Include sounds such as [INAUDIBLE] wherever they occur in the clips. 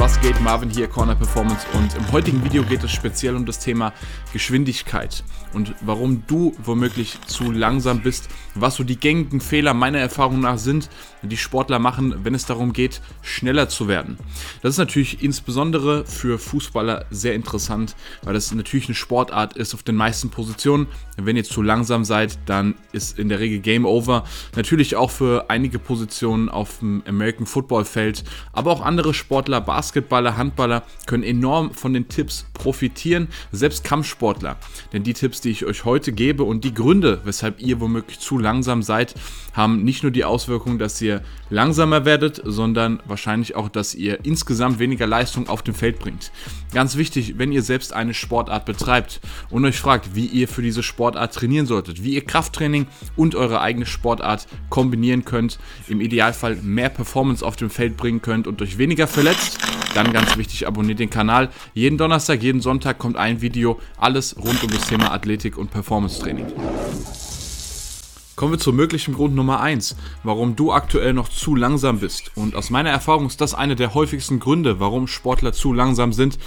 Was geht? Marvin hier, Corner Performance. Und im heutigen Video geht es speziell um das Thema Geschwindigkeit und warum du womöglich zu langsam bist, was so die gängigen Fehler meiner Erfahrung nach sind, die Sportler machen, wenn es darum geht, schneller zu werden. Das ist natürlich insbesondere für Fußballer sehr interessant, weil das natürlich eine Sportart ist auf den meisten Positionen. Wenn ihr zu langsam seid, dann ist in der Regel Game Over. Natürlich auch für einige Positionen auf dem American Football Feld, aber auch andere Sportler, Basketballer, Handballer können enorm von den Tipps profitieren, selbst Kampfsportler. Denn die Tipps, die ich euch heute gebe und die Gründe, weshalb ihr womöglich zu langsam seid, haben nicht nur die Auswirkung, dass ihr langsamer werdet, sondern wahrscheinlich auch, dass ihr insgesamt weniger Leistung auf dem Feld bringt. Ganz wichtig, wenn ihr selbst eine Sportart betreibt und euch fragt, wie ihr für diese Sportart trainieren solltet, wie ihr Krafttraining und eure eigene Sportart kombinieren könnt, im Idealfall mehr Performance auf dem Feld bringen könnt und euch weniger verletzt, dann ganz wichtig, abonniert den Kanal. Jeden Donnerstag, jeden Sonntag kommt ein Video, alles rund um das Thema Athletik und Performance Training. Kommen wir zum möglichen Grund Nummer 1, warum du aktuell noch zu langsam bist. Und aus meiner Erfahrung ist das einer der häufigsten Gründe, warum Sportler zu langsam sind.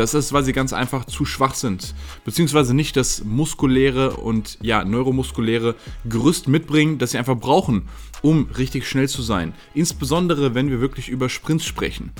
Das ist, weil sie ganz einfach zu schwach sind, beziehungsweise nicht das muskuläre und ja, neuromuskuläre Gerüst mitbringen, das sie einfach brauchen, um richtig schnell zu sein. Insbesondere, wenn wir wirklich über Sprints sprechen.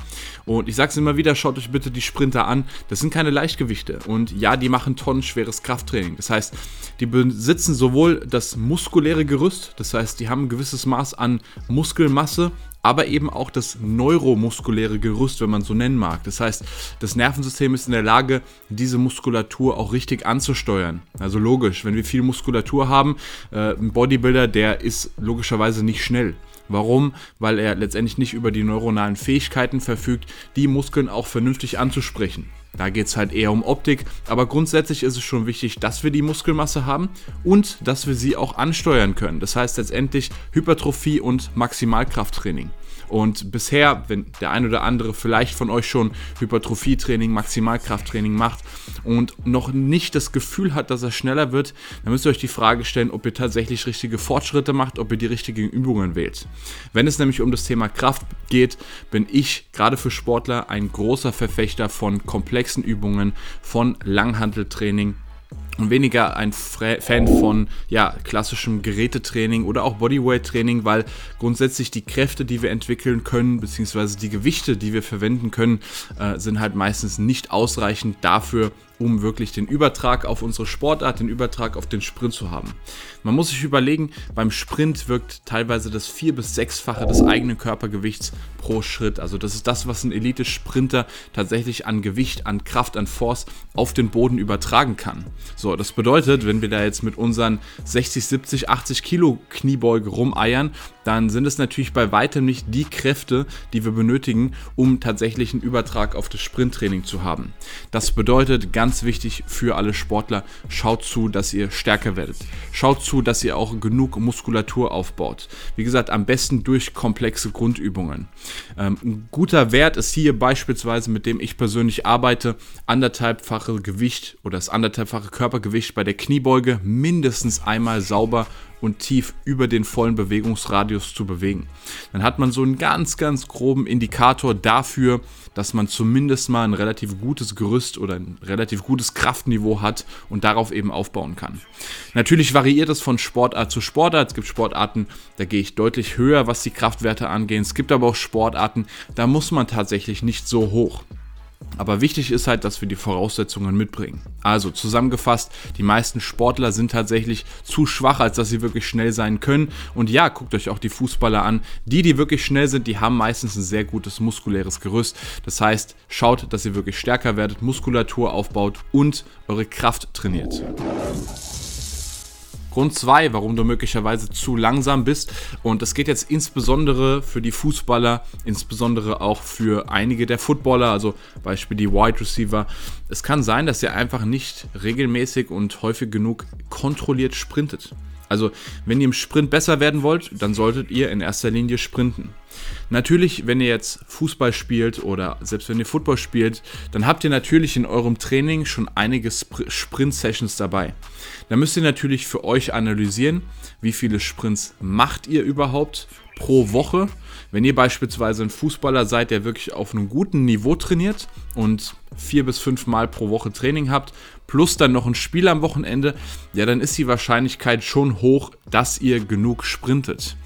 Und ich sage es immer wieder, schaut euch bitte die Sprinter an. Das sind keine Leichtgewichte. Und ja, die machen tonnenschweres Krafttraining. Das heißt, die besitzen sowohl das muskuläre Gerüst, das heißt, die haben ein gewisses Maß an Muskelmasse, aber eben auch das neuromuskuläre Gerüst, wenn man so nennen mag. Das heißt, das Nervensystem ist in der Lage, diese Muskulatur auch richtig anzusteuern. Also logisch, wenn wir viel Muskulatur haben, äh, ein Bodybuilder, der ist logischerweise nicht schnell. Warum? Weil er letztendlich nicht über die neuronalen Fähigkeiten verfügt, die Muskeln auch vernünftig anzusprechen. Da geht es halt eher um Optik, aber grundsätzlich ist es schon wichtig, dass wir die Muskelmasse haben und dass wir sie auch ansteuern können. Das heißt letztendlich Hypertrophie und Maximalkrafttraining. Und bisher, wenn der ein oder andere vielleicht von euch schon Hypertrophietraining, Maximalkrafttraining macht und noch nicht das Gefühl hat, dass er schneller wird, dann müsst ihr euch die Frage stellen, ob ihr tatsächlich richtige Fortschritte macht, ob ihr die richtigen Übungen wählt. Wenn es nämlich um das Thema Kraft geht, bin ich gerade für Sportler ein großer Verfechter von komplexen Übungen, von Langhanteltraining und weniger ein Fan von ja, klassischem Gerätetraining oder auch Bodyweight-Training, weil grundsätzlich die Kräfte, die wir entwickeln können, beziehungsweise die Gewichte, die wir verwenden können, äh, sind halt meistens nicht ausreichend dafür, um wirklich den Übertrag auf unsere Sportart, den Übertrag auf den Sprint zu haben. Man muss sich überlegen, beim Sprint wirkt teilweise das vier- bis sechsfache des eigenen Körpergewichts pro Schritt. Also das ist das, was ein Elite-Sprinter tatsächlich an Gewicht, an Kraft, an Force auf den Boden übertragen kann. So, das bedeutet, wenn wir da jetzt mit unseren 60, 70, 80 Kilo Kniebeuge rumeiern, dann sind es natürlich bei weitem nicht die Kräfte, die wir benötigen, um tatsächlich einen Übertrag auf das Sprinttraining zu haben. Das bedeutet ganz ganz wichtig für alle Sportler, schaut zu, dass ihr stärker werdet. Schaut zu, dass ihr auch genug Muskulatur aufbaut. Wie gesagt, am besten durch komplexe Grundübungen. Ähm, ein guter Wert ist hier beispielsweise, mit dem ich persönlich arbeite, anderthalbfache Gewicht oder das anderthalbfache Körpergewicht bei der Kniebeuge mindestens einmal sauber und tief über den vollen Bewegungsradius zu bewegen. Dann hat man so einen ganz, ganz groben Indikator dafür, dass man zumindest mal ein relativ gutes Gerüst oder ein relativ gutes Kraftniveau hat und darauf eben aufbauen kann. Natürlich variiert es von Sportart zu Sportart. Es gibt Sportarten, da gehe ich deutlich höher, was die Kraftwerte angeht. Es gibt aber auch Sportarten, da muss man tatsächlich nicht so hoch. Aber wichtig ist halt, dass wir die Voraussetzungen mitbringen. Also zusammengefasst, die meisten Sportler sind tatsächlich zu schwach, als dass sie wirklich schnell sein können. Und ja, guckt euch auch die Fußballer an. Die, die wirklich schnell sind, die haben meistens ein sehr gutes muskuläres Gerüst. Das heißt, schaut, dass ihr wirklich stärker werdet, Muskulatur aufbaut und eure Kraft trainiert. Grund 2, warum du möglicherweise zu langsam bist. Und das geht jetzt insbesondere für die Fußballer, insbesondere auch für einige der Footballer, also Beispiel die Wide Receiver. Es kann sein, dass ihr einfach nicht regelmäßig und häufig genug kontrolliert sprintet. Also, wenn ihr im Sprint besser werden wollt, dann solltet ihr in erster Linie sprinten. Natürlich, wenn ihr jetzt Fußball spielt oder selbst wenn ihr Football spielt, dann habt ihr natürlich in eurem Training schon einige Sprint-Sessions dabei. Da müsst ihr natürlich für euch analysieren, wie viele Sprints macht ihr überhaupt pro Woche, Wenn ihr beispielsweise ein Fußballer seid, der wirklich auf einem guten Niveau trainiert und vier bis fünf Mal pro Woche Training habt, plus dann noch ein Spiel am Wochenende, ja, dann ist die Wahrscheinlichkeit schon hoch, dass ihr genug sprintet.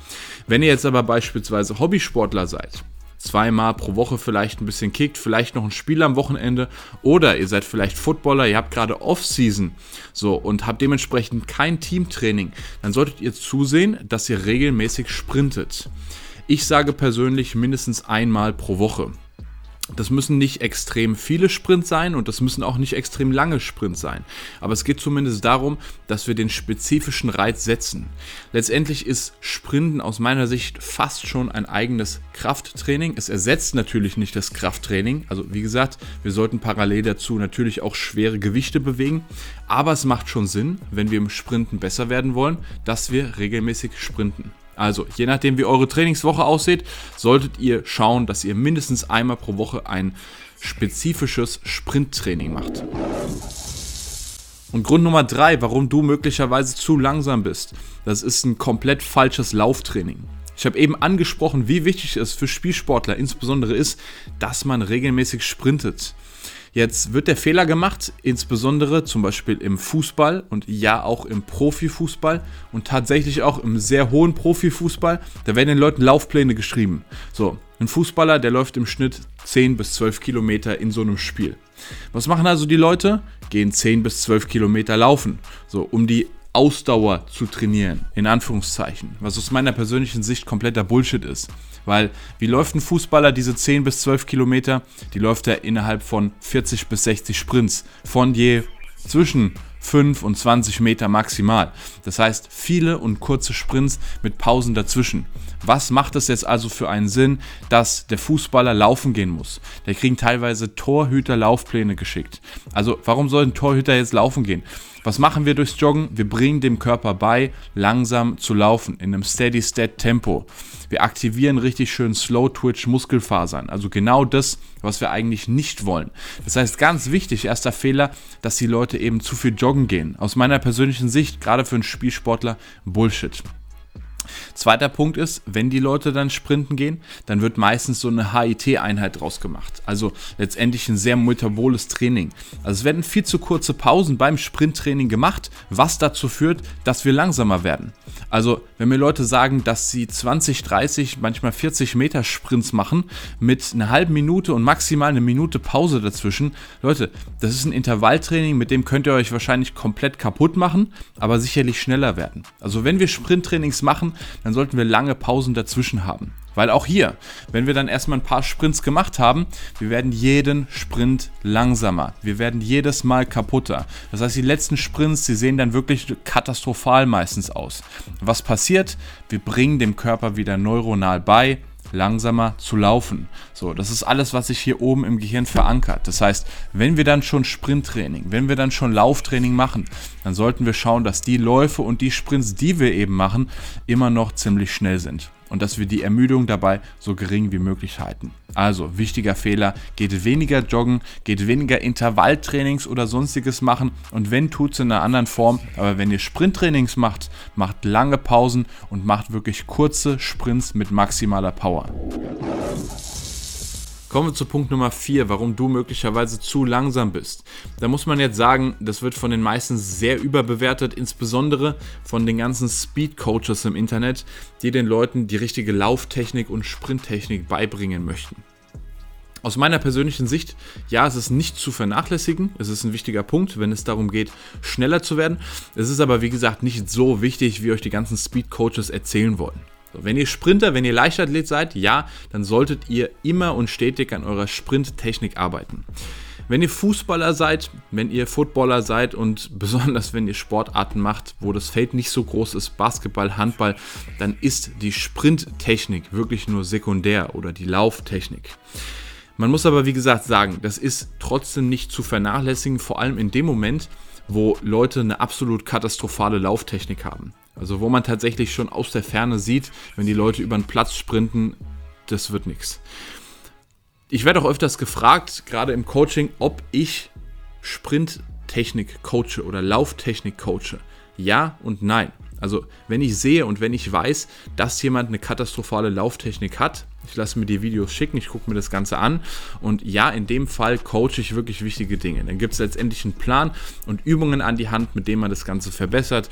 Wenn ihr jetzt aber beispielsweise Hobbysportler seid, zweimal pro Woche vielleicht ein bisschen kickt, vielleicht noch ein Spiel am Wochenende oder ihr seid vielleicht Footballer, ihr habt gerade Off-Season so und habt dementsprechend kein Teamtraining, dann solltet ihr zusehen, dass ihr regelmäßig sprintet. Ich sage persönlich mindestens einmal pro Woche. Das müssen nicht extrem viele Sprints sein und das müssen auch nicht extrem lange Sprints sein. Aber es geht zumindest darum, dass wir den spezifischen Reiz setzen. Letztendlich ist Sprinten aus meiner Sicht fast schon ein eigenes Krafttraining. Es ersetzt natürlich nicht das Krafttraining. Also wie gesagt, wir sollten parallel dazu natürlich auch schwere Gewichte bewegen. Aber es macht schon Sinn, wenn wir im Sprinten besser werden wollen, dass wir regelmäßig sprinten. Also, je nachdem, wie eure Trainingswoche aussieht, solltet ihr schauen, dass ihr mindestens einmal pro Woche ein spezifisches Sprinttraining macht. Und Grund Nummer drei, warum du möglicherweise zu langsam bist, das ist ein komplett falsches Lauftraining. Ich habe eben angesprochen, wie wichtig es für Spielsportler insbesondere ist, dass man regelmäßig sprintet. Jetzt wird der Fehler gemacht, insbesondere zum Beispiel im Fußball und ja auch im Profifußball und tatsächlich auch im sehr hohen Profifußball. Da werden den Leuten Laufpläne geschrieben. So, ein Fußballer, der läuft im Schnitt 10 bis 12 Kilometer in so einem Spiel. Was machen also die Leute? Gehen 10 bis 12 Kilometer laufen, so um die Ausdauer zu trainieren, in Anführungszeichen, was aus meiner persönlichen Sicht kompletter Bullshit ist. Weil, wie läuft ein Fußballer diese 10 bis 12 Kilometer? Die läuft er innerhalb von 40 bis 60 Sprints, von je zwischen 5 und 20 Meter maximal. Das heißt, viele und kurze Sprints mit Pausen dazwischen. Was macht es jetzt also für einen Sinn, dass der Fußballer laufen gehen muss? Der kriegen teilweise Torhüter Laufpläne geschickt. Also warum soll ein Torhüter jetzt laufen gehen? Was machen wir durchs Joggen? Wir bringen dem Körper bei, langsam zu laufen, in einem Steady-State-Tempo. Wir aktivieren richtig schön Slow-Twitch-Muskelfasern. Also genau das, was wir eigentlich nicht wollen. Das heißt, ganz wichtig, erster Fehler, dass die Leute eben zu viel joggen gehen. Aus meiner persönlichen Sicht, gerade für einen Spielsportler, Bullshit. Zweiter Punkt ist, wenn die Leute dann sprinten gehen, dann wird meistens so eine HIT-Einheit draus gemacht. Also letztendlich ein sehr metaboles Training. Also es werden viel zu kurze Pausen beim Sprinttraining gemacht, was dazu führt, dass wir langsamer werden. Also wenn mir Leute sagen, dass sie 20, 30, manchmal 40 Meter Sprints machen mit einer halben Minute und maximal eine Minute Pause dazwischen, Leute, das ist ein Intervalltraining, mit dem könnt ihr euch wahrscheinlich komplett kaputt machen, aber sicherlich schneller werden. Also wenn wir Sprinttrainings machen, dann sollten wir lange Pausen dazwischen haben. Weil auch hier, wenn wir dann erstmal ein paar Sprints gemacht haben, wir werden jeden Sprint langsamer. Wir werden jedes Mal kaputter. Das heißt, die letzten Sprints, die sehen dann wirklich katastrophal meistens aus. Was passiert? Wir bringen dem Körper wieder neuronal bei, langsamer zu laufen. So, das ist alles, was sich hier oben im Gehirn verankert. Das heißt, wenn wir dann schon Sprinttraining, wenn wir dann schon Lauftraining machen, dann sollten wir schauen, dass die Läufe und die Sprints, die wir eben machen, immer noch ziemlich schnell sind und dass wir die Ermüdung dabei so gering wie möglich halten. Also, wichtiger Fehler, geht weniger joggen, geht weniger Intervalltrainings oder sonstiges machen und wenn, tut es in einer anderen Form, aber wenn ihr Sprinttrainings macht, macht lange Pausen und macht wirklich kurze Sprints mit maximaler Power. Kommen wir zu Punkt Nummer 4, warum du möglicherweise zu langsam bist. Da muss man jetzt sagen, das wird von den meisten sehr überbewertet, insbesondere von den ganzen Speed Coaches im Internet, die den Leuten die richtige Lauftechnik und Sprinttechnik beibringen möchten. Aus meiner persönlichen Sicht, ja, es ist nicht zu vernachlässigen. Es ist ein wichtiger Punkt, wenn es darum geht, schneller zu werden. Es ist aber, wie gesagt, nicht so wichtig, wie euch die ganzen Speed Coaches erzählen wollen. So, wenn ihr Sprinter, wenn ihr Leichtathlet seid, ja, dann solltet ihr immer und stetig an eurer Sprinttechnik arbeiten. Wenn ihr Fußballer seid, wenn ihr Footballer seid und [LAUGHS] besonders wenn ihr Sportarten macht, wo das Feld nicht so groß ist, Basketball, Handball, dann ist die Sprinttechnik wirklich nur sekundär oder die Lauftechnik. Man muss aber wie gesagt sagen, das ist trotzdem nicht zu vernachlässigen, vor allem in dem Moment, wo Leute eine absolut katastrophale Lauftechnik haben. Also wo man tatsächlich schon aus der Ferne sieht, wenn die Leute über den Platz sprinten, das wird nichts. Ich werde auch öfters gefragt, gerade im Coaching, ob ich Sprinttechnik coache oder Lauftechnik coache. Ja und nein. Also wenn ich sehe und wenn ich weiß, dass jemand eine katastrophale Lauftechnik hat, ich lasse mir die Videos schicken, ich gucke mir das Ganze an und ja, in dem Fall coache ich wirklich wichtige Dinge. Dann gibt es letztendlich einen Plan und Übungen an die Hand, mit denen man das Ganze verbessert.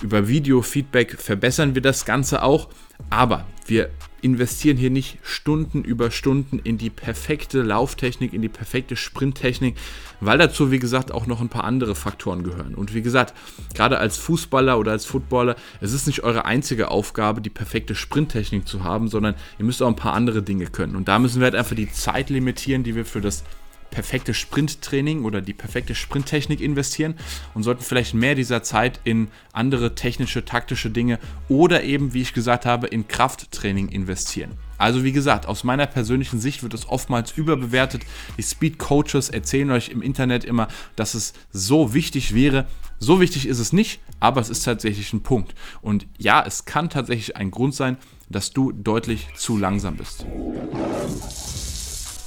Über Video-Feedback verbessern wir das Ganze auch, aber wir investieren hier nicht Stunden über Stunden in die perfekte Lauftechnik, in die perfekte Sprinttechnik, weil dazu, wie gesagt, auch noch ein paar andere Faktoren gehören. Und wie gesagt, gerade als Fußballer oder als Footballer, es ist nicht eure einzige Aufgabe, die perfekte Sprinttechnik zu haben, sondern ihr müsst auch ein paar andere Dinge können. Und da müssen wir halt einfach die Zeit limitieren, die wir für das perfekte Sprinttraining oder die perfekte Sprinttechnik investieren und sollten vielleicht mehr dieser Zeit in andere technische, taktische Dinge oder eben, wie ich gesagt habe, in Krafttraining investieren. Also wie gesagt, aus meiner persönlichen Sicht wird es oftmals überbewertet. Die Speed Coaches erzählen euch im Internet immer, dass es so wichtig wäre. So wichtig ist es nicht, aber es ist tatsächlich ein Punkt. Und ja, es kann tatsächlich ein Grund sein, dass du deutlich zu langsam bist.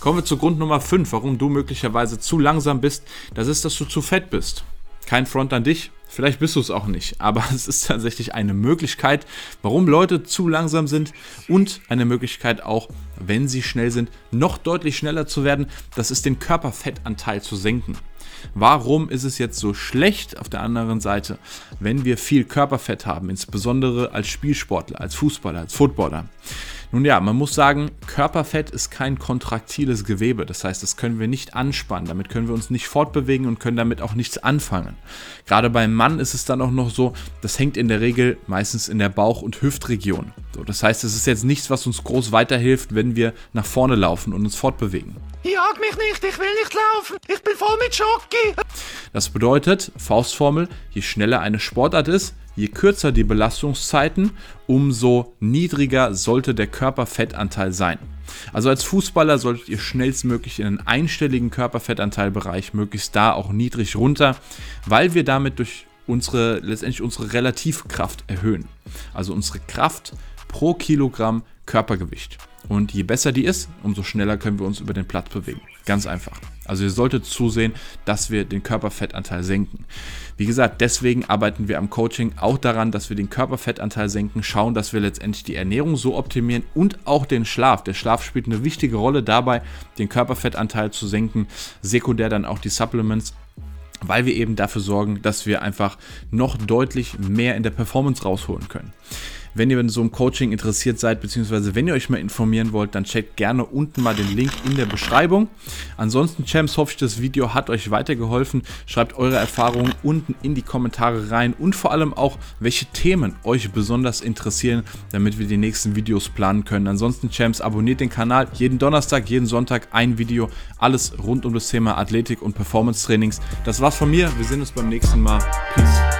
Kommen wir zu Grund Nummer 5, warum du möglicherweise zu langsam bist. Das ist, dass du zu fett bist. Kein Front an dich. Vielleicht bist du es auch nicht, aber [LAUGHS] es ist tatsächlich eine Möglichkeit, warum Leute zu langsam sind und eine Möglichkeit auch, wenn sie schnell sind, noch deutlich schneller zu werden. Das ist den Körperfettanteil zu senken. Warum ist es jetzt so schlecht auf der anderen Seite, wenn wir viel Körperfett haben, insbesondere als Spielsportler, als Fußballer, als Footballer? Nun ja, man muss sagen, Körperfett ist kein kontraktiles Gewebe. Das heißt, das können wir nicht anspannen. Damit können wir uns nicht fortbewegen und können damit auch nichts anfangen. Gerade beim Mann ist es dann auch noch so, das hängt in der Regel meistens in der Bauch- und Hüftregion. So, das heißt, es ist jetzt nichts, was uns groß weiterhilft, wenn wir nach vorne laufen und uns fortbewegen. Jag mich nicht, ich will nicht laufen, ich bin voll mit Schocki. Das bedeutet, Faustformel, je schneller eine Sportart ist, Je kürzer die Belastungszeiten, umso niedriger sollte der Körperfettanteil sein. Also als Fußballer solltet ihr schnellstmöglich in einen einstelligen Körperfettanteilbereich, möglichst da auch niedrig runter, weil wir damit durch unsere letztendlich unsere Relativkraft erhöhen. Also unsere Kraft pro Kilogramm Körpergewicht. Und je besser die ist, umso schneller können wir uns über den Platz bewegen. Ganz einfach. Also ihr solltet zusehen, dass wir den Körperfettanteil senken. Wie gesagt, deswegen arbeiten wir am Coaching auch daran, dass wir den Körperfettanteil senken, schauen, dass wir letztendlich die Ernährung so optimieren und auch den Schlaf. Der Schlaf spielt eine wichtige Rolle dabei, den Körperfettanteil zu senken. Sekundär dann auch die Supplements weil wir eben dafür sorgen, dass wir einfach noch deutlich mehr in der Performance rausholen können. Wenn ihr in so einem Coaching interessiert seid, beziehungsweise wenn ihr euch mal informieren wollt, dann checkt gerne unten mal den Link in der Beschreibung. Ansonsten, Champs, hoffe ich, das Video hat euch weitergeholfen. Schreibt eure Erfahrungen unten in die Kommentare rein und vor allem auch, welche Themen euch besonders interessieren, damit wir die nächsten Videos planen können. Ansonsten, Champs, abonniert den Kanal. Jeden Donnerstag, jeden Sonntag ein Video. Alles rund um das Thema Athletik und Performance Trainings. Das war's von mir. Wir sehen uns beim nächsten Mal. Peace.